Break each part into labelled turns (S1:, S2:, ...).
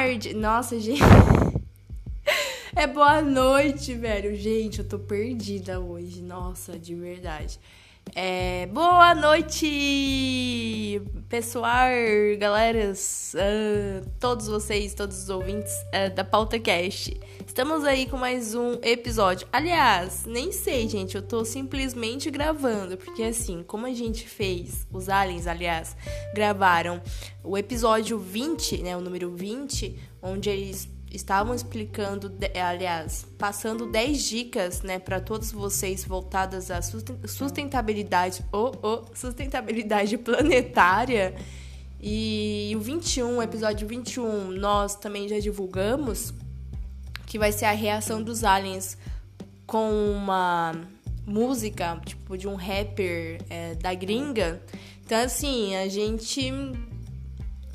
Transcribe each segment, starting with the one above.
S1: Tarde! Nossa, gente. É boa noite, velho. Gente, eu tô perdida hoje. Nossa, de verdade. É, boa noite, pessoal, galeras, uh, todos vocês, todos os ouvintes uh, da Pauta Cast. Estamos aí com mais um episódio. Aliás, nem sei, gente, eu tô simplesmente gravando, porque assim, como a gente fez, os aliens, aliás, gravaram o episódio 20, né, o número 20, onde eles estavam explicando, aliás, passando 10 dicas, né, para todos vocês voltadas à sustentabilidade ou oh, oh, sustentabilidade planetária. E o 21, episódio 21, nós também já divulgamos que vai ser a reação dos aliens com uma música, tipo, de um rapper é, da gringa. Então, assim, a gente.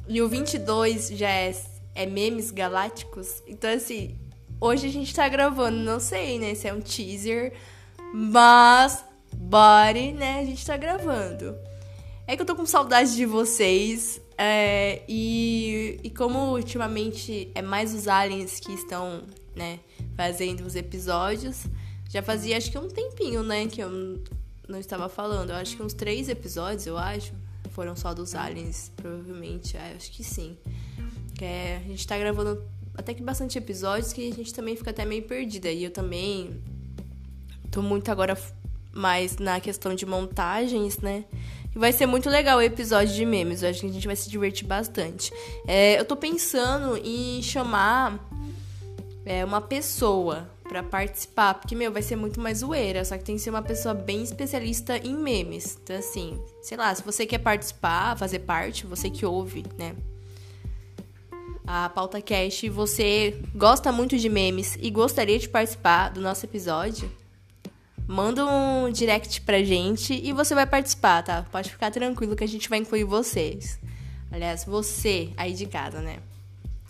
S1: E o 22 já é é memes galácticos. Então, assim, hoje a gente tá gravando, não sei, né, se é um teaser, mas, body, né, a gente tá gravando. É que eu tô com saudade de vocês, é, e, e como ultimamente é mais os aliens que estão, né, fazendo os episódios, já fazia acho que um tempinho, né, que eu não estava falando. Eu acho que uns três episódios, eu acho, foram só dos aliens, provavelmente. É, acho que sim. Que é, a gente tá gravando até que bastante episódios que a gente também fica até meio perdida. E eu também tô muito agora mais na questão de montagens, né? E vai ser muito legal o episódio de memes. Eu acho que a gente vai se divertir bastante. É, eu tô pensando em chamar é, uma pessoa para participar, porque, meu, vai ser muito mais zoeira. Só que tem que ser uma pessoa bem especialista em memes. Então, assim, sei lá, se você quer participar, fazer parte, você que ouve, né? A Pauta Cast, você gosta muito de memes e gostaria de participar do nosso episódio, manda um direct pra gente e você vai participar, tá? Pode ficar tranquilo que a gente vai incluir vocês. Aliás, você aí de casa, né?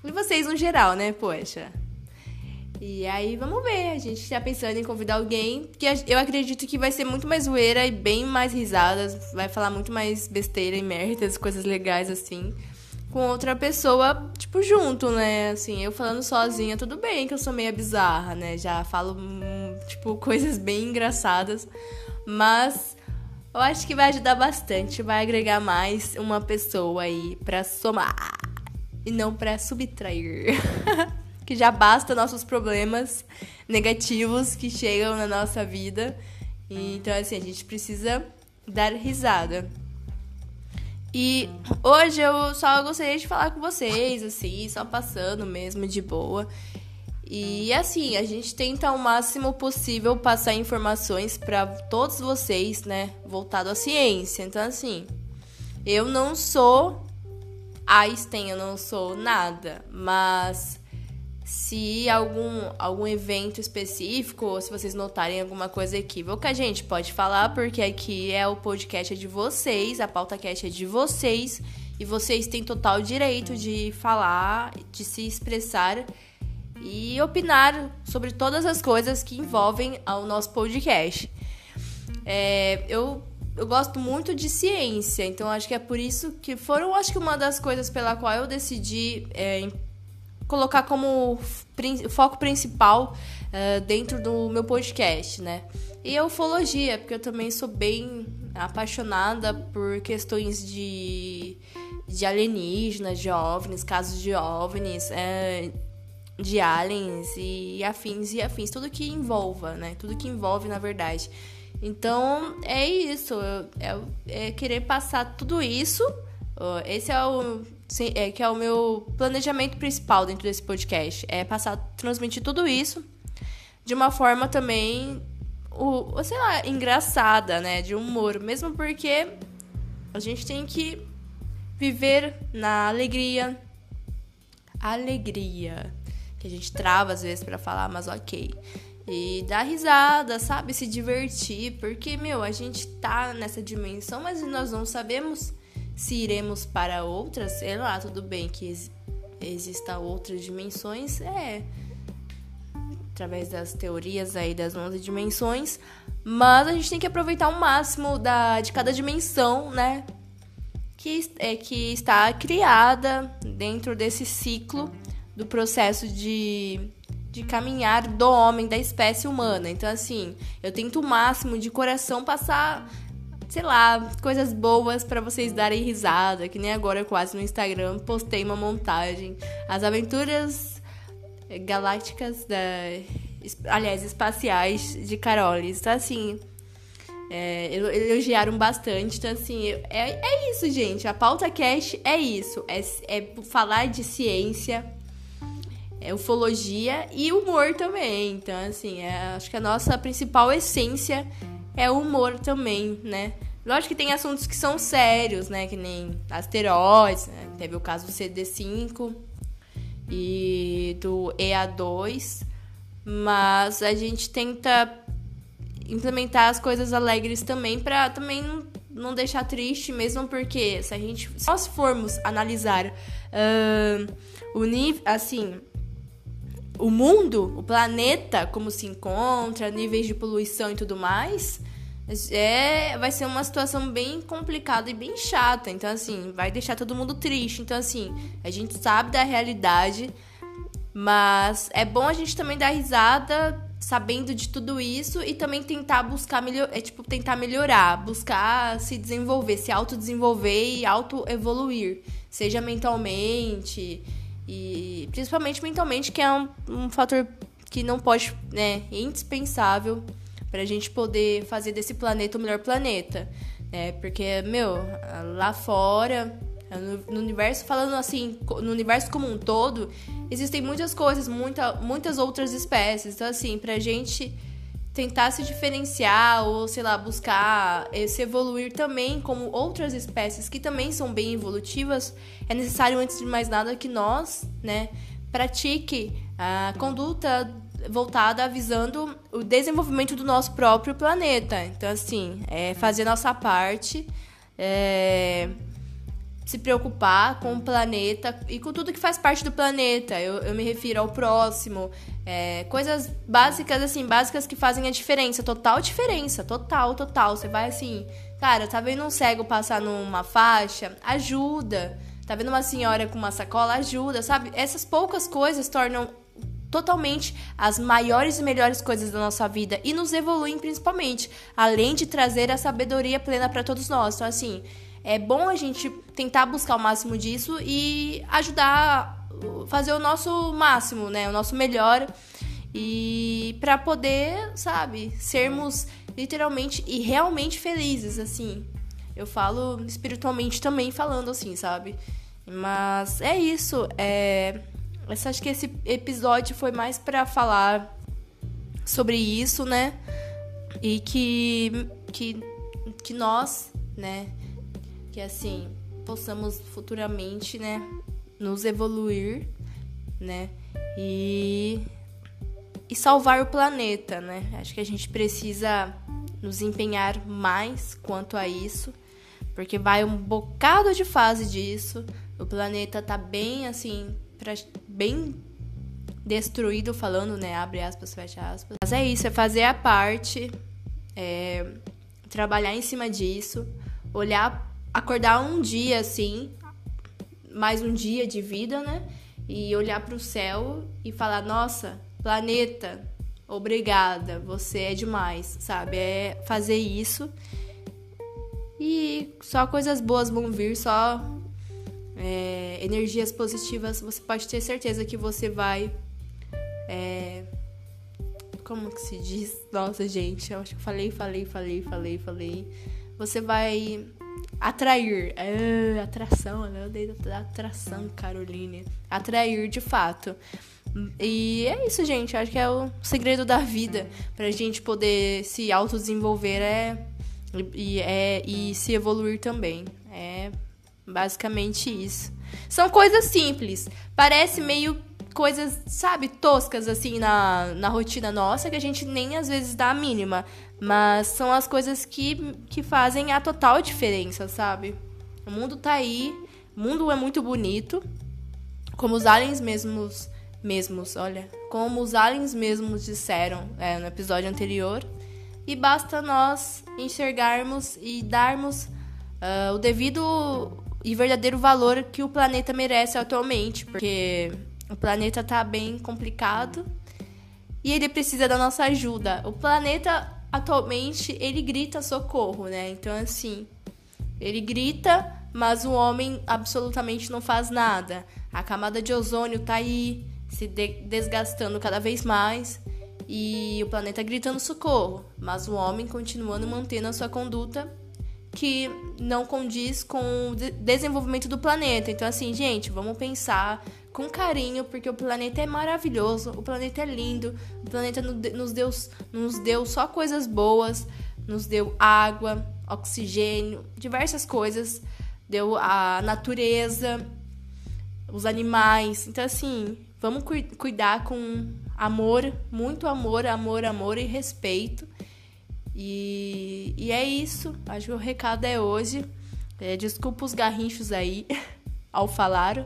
S1: E vocês no geral, né? Poxa. E aí, vamos ver. A gente tá pensando em convidar alguém que eu acredito que vai ser muito mais zoeira e bem mais risadas. Vai falar muito mais besteira e merdas, coisas legais assim com outra pessoa, tipo, junto, né? Assim, eu falando sozinha, tudo bem que eu sou meio bizarra, né? Já falo, hum, tipo, coisas bem engraçadas. Mas eu acho que vai ajudar bastante, vai agregar mais uma pessoa aí pra somar e não pra subtrair. que já basta nossos problemas negativos que chegam na nossa vida. Então, assim, a gente precisa dar risada. E hoje eu só gostaria de falar com vocês, assim, só passando mesmo de boa. E assim, a gente tenta ao máximo possível passar informações para todos vocês, né, voltado à ciência. Então assim, eu não sou Einstein, eu não sou nada, mas se algum, algum evento específico ou se vocês notarem alguma coisa equívoca, a gente pode falar, porque aqui é o podcast é de vocês, a pauta cast é de vocês, e vocês têm total direito de falar, de se expressar e opinar sobre todas as coisas que envolvem ao nosso podcast. É, eu, eu gosto muito de ciência, então acho que é por isso que foram, acho que uma das coisas pela qual eu decidi é, colocar como foco principal uh, dentro do meu podcast, né? E a ufologia, porque eu também sou bem apaixonada por questões de, de alienígenas, de OVNIs, casos de OVNIs, é, de aliens e afins e afins, tudo que envolva, né? Tudo que envolve, na verdade. Então, é isso. É, é querer passar tudo isso. Esse é o Sim, é, que é o meu planejamento principal dentro desse podcast. É passar, transmitir tudo isso de uma forma também, o, sei lá, engraçada, né? De humor. Mesmo porque a gente tem que viver na alegria. Alegria. Que a gente trava às vezes para falar, mas ok. E dar risada, sabe? Se divertir. Porque, meu, a gente tá nessa dimensão, mas nós não sabemos se iremos para outras, sei lá, tudo bem que ex existam outras dimensões, é através das teorias aí das 11 dimensões, mas a gente tem que aproveitar o máximo da, de cada dimensão, né? que, é, que está criada dentro desse ciclo do processo de, de caminhar do homem, da espécie humana. Então, assim, eu tento o máximo de coração passar, sei lá, coisas boas para vocês darem risada, que nem agora quase no Instagram postei uma montagem. As aventuras galácticas da. Aliás, espaciais de Carolis. Então, assim. É, elogiaram bastante. Então, assim, é, é isso, gente. A pauta cast é isso. É, é falar de ciência, é ufologia e humor também. Então, assim, é, acho que a nossa principal essência é o humor também, né? Lógico que tem assuntos que são sérios, né? Que nem asteroides, né? teve o caso do CD5 e do EA2, mas a gente tenta implementar as coisas alegres também para também não, deixar triste, mesmo porque se a gente se nós formos analisar uh, o nível assim o mundo, o planeta, como se encontra, níveis de poluição e tudo mais, é, vai ser uma situação bem complicada e bem chata. Então, assim, vai deixar todo mundo triste. Então, assim, a gente sabe da realidade, mas é bom a gente também dar risada sabendo de tudo isso e também tentar buscar melhor, é tipo tentar melhorar, buscar se desenvolver, se autodesenvolver e auto-evoluir, seja mentalmente, e principalmente mentalmente, que é um, um fator que não pode, né, indispensável para a gente poder fazer desse planeta o melhor planeta. Né? Porque, meu, lá fora, no, universo, falando assim, no universo como um todo, existem muitas coisas, muita, muitas outras espécies. Então, assim, pra gente tentar se diferenciar ou, sei lá, buscar eh, se evoluir também como outras espécies que também são bem evolutivas, é necessário, antes de mais nada, que nós, né, pratique a conduta voltada avisando o desenvolvimento do nosso próprio planeta. Então, assim, é fazer nossa parte, é, se preocupar com o planeta e com tudo que faz parte do planeta. Eu, eu me refiro ao próximo, é, coisas básicas, assim, básicas que fazem a diferença, total diferença, total, total. Você vai assim, cara, tá vendo um cego passar numa faixa? Ajuda. Tá vendo uma senhora com uma sacola? Ajuda, sabe? Essas poucas coisas tornam totalmente as maiores e melhores coisas da nossa vida e nos evoluem principalmente, além de trazer a sabedoria plena para todos nós. Então, assim, é bom a gente tentar buscar o máximo disso e ajudar, fazer o nosso máximo, né? O nosso melhor e para poder, sabe, sermos literalmente e realmente felizes, assim. Eu falo espiritualmente também falando assim, sabe? Mas é isso, é essa, acho que esse episódio foi mais para falar sobre isso, né? E que que que nós, né, que assim possamos futuramente, né, nos evoluir, né, e e salvar o planeta, né? Acho que a gente precisa nos empenhar mais quanto a isso, porque vai um bocado de fase disso. O planeta tá bem assim, bem destruído falando, né? Abre aspas, fecha aspas. Mas é isso, é fazer a parte, é, trabalhar em cima disso, olhar acordar um dia assim, mais um dia de vida, né? E olhar para o céu e falar: Nossa, planeta, obrigada, você é demais, sabe? É fazer isso. E só coisas boas vão vir, só é, energias positivas. Você pode ter certeza que você vai. É, como que se diz? Nossa, gente, eu acho que falei, falei, falei, falei, falei. Você vai atrair. É, atração, né? Eu dei atração, Caroline. Atrair de fato. E é isso, gente. Acho que é o segredo da vida. Pra gente poder se autodesenvolver é, e, é, e se evoluir também. É basicamente isso. São coisas simples. Parece meio coisas, sabe, toscas assim na, na rotina nossa que a gente nem às vezes dá a mínima. Mas são as coisas que, que fazem a total diferença, sabe? O mundo tá aí, o mundo é muito bonito. Como os aliens mesmos, mesmos, olha, como os aliens mesmos disseram é, no episódio anterior. E basta nós enxergarmos e darmos uh, o devido e verdadeiro valor que o planeta merece atualmente, porque o planeta tá bem complicado e ele precisa da nossa ajuda. O planeta atualmente ele grita socorro, né? Então assim, ele grita, mas o homem absolutamente não faz nada. A camada de ozônio tá aí se de desgastando cada vez mais e o planeta gritando socorro, mas o homem continuando mantendo a sua conduta que não condiz com o desenvolvimento do planeta. Então, assim, gente, vamos pensar com carinho, porque o planeta é maravilhoso, o planeta é lindo, o planeta nos deu, nos deu só coisas boas, nos deu água, oxigênio, diversas coisas, deu a natureza, os animais. Então, assim, vamos cu cuidar com amor, muito amor, amor, amor e respeito e, e é isso. Acho que o recado é hoje. É, desculpa os garrinchos aí ao falar.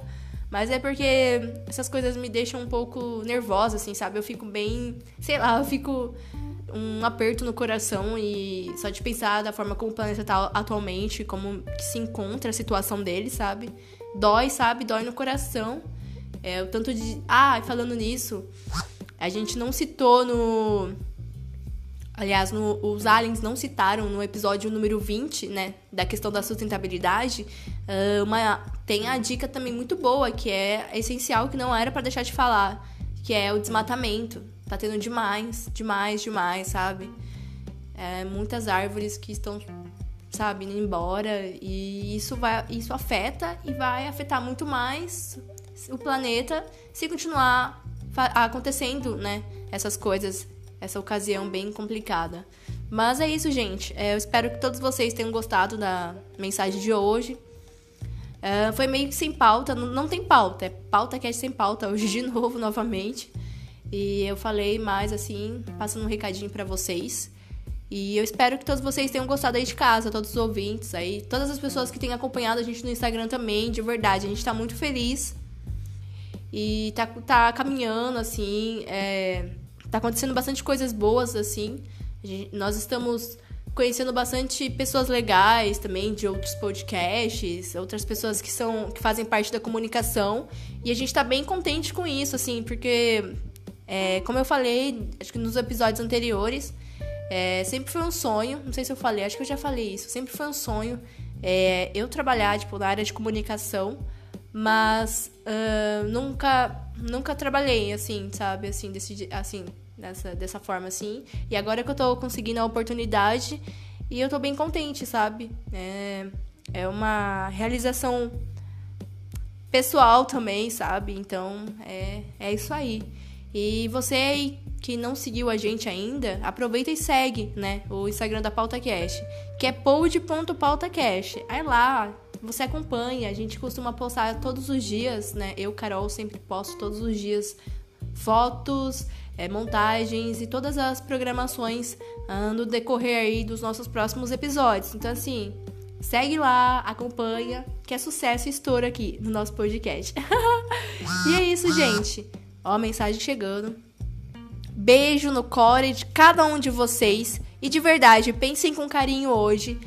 S1: Mas é porque essas coisas me deixam um pouco nervosa, assim, sabe? Eu fico bem. Sei lá, eu fico um aperto no coração e só de pensar da forma como o planeta tá atualmente, como se encontra a situação dele, sabe? Dói, sabe? Dói no coração. É, o tanto de. Ah, falando nisso, a gente não citou no Aliás, no, os aliens não citaram no episódio número 20, né, da questão da sustentabilidade, uh, uma, tem a dica também muito boa, que é essencial, que não era para deixar de falar, que é o desmatamento. Tá tendo demais, demais, demais, sabe? É, muitas árvores que estão, sabe, indo embora, e isso, vai, isso afeta e vai afetar muito mais o planeta se continuar acontecendo, né, essas coisas essa ocasião bem complicada. Mas é isso, gente. É, eu espero que todos vocês tenham gostado da mensagem de hoje. É, foi meio que sem pauta, não, tem pauta, é pauta que é sem pauta hoje de novo, novamente. E eu falei mais assim, passando um recadinho para vocês. E eu espero que todos vocês tenham gostado aí de casa, todos os ouvintes aí, todas as pessoas que têm acompanhado a gente no Instagram também, de verdade, a gente tá muito feliz. E tá, tá caminhando, assim, é, Tá acontecendo bastante coisas boas, assim. Gente, nós estamos conhecendo bastante pessoas legais também de outros podcasts, outras pessoas que são que fazem parte da comunicação. E a gente tá bem contente com isso, assim, porque é, como eu falei, acho que nos episódios anteriores, é, sempre foi um sonho, não sei se eu falei, acho que eu já falei isso, sempre foi um sonho é, eu trabalhar tipo na área de comunicação, mas uh, nunca nunca trabalhei assim, sabe? Assim, desse, assim dessa, dessa forma assim. E agora que eu tô conseguindo a oportunidade e eu tô bem contente, sabe? É, é uma realização pessoal também, sabe? Então é, é isso aí. E você aí que não seguiu a gente ainda, aproveita e segue, né? O Instagram da PautaCast, que é pod.pautacast. Aí lá, você acompanha, a gente costuma postar todos os dias, né? Eu, Carol, sempre posto todos os dias fotos, é, montagens e todas as programações ah, no decorrer aí dos nossos próximos episódios. Então, assim, segue lá, acompanha, que é sucesso e estouro aqui no nosso podcast. e é isso, gente. Ó, a mensagem chegando. Beijo no core de cada um de vocês. E de verdade, pensem com carinho hoje,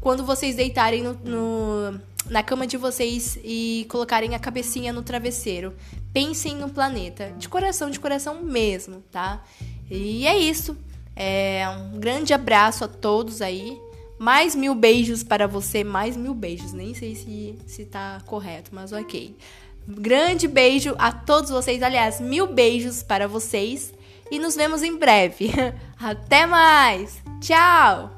S1: quando vocês deitarem no, no na cama de vocês e colocarem a cabecinha no travesseiro. Pensem no planeta, de coração, de coração mesmo, tá? E é isso. É um grande abraço a todos aí. Mais mil beijos para você, mais mil beijos. Nem sei se, se tá correto, mas ok. Grande beijo a todos vocês. Aliás, mil beijos para vocês. E nos vemos em breve. Até mais! Tchau!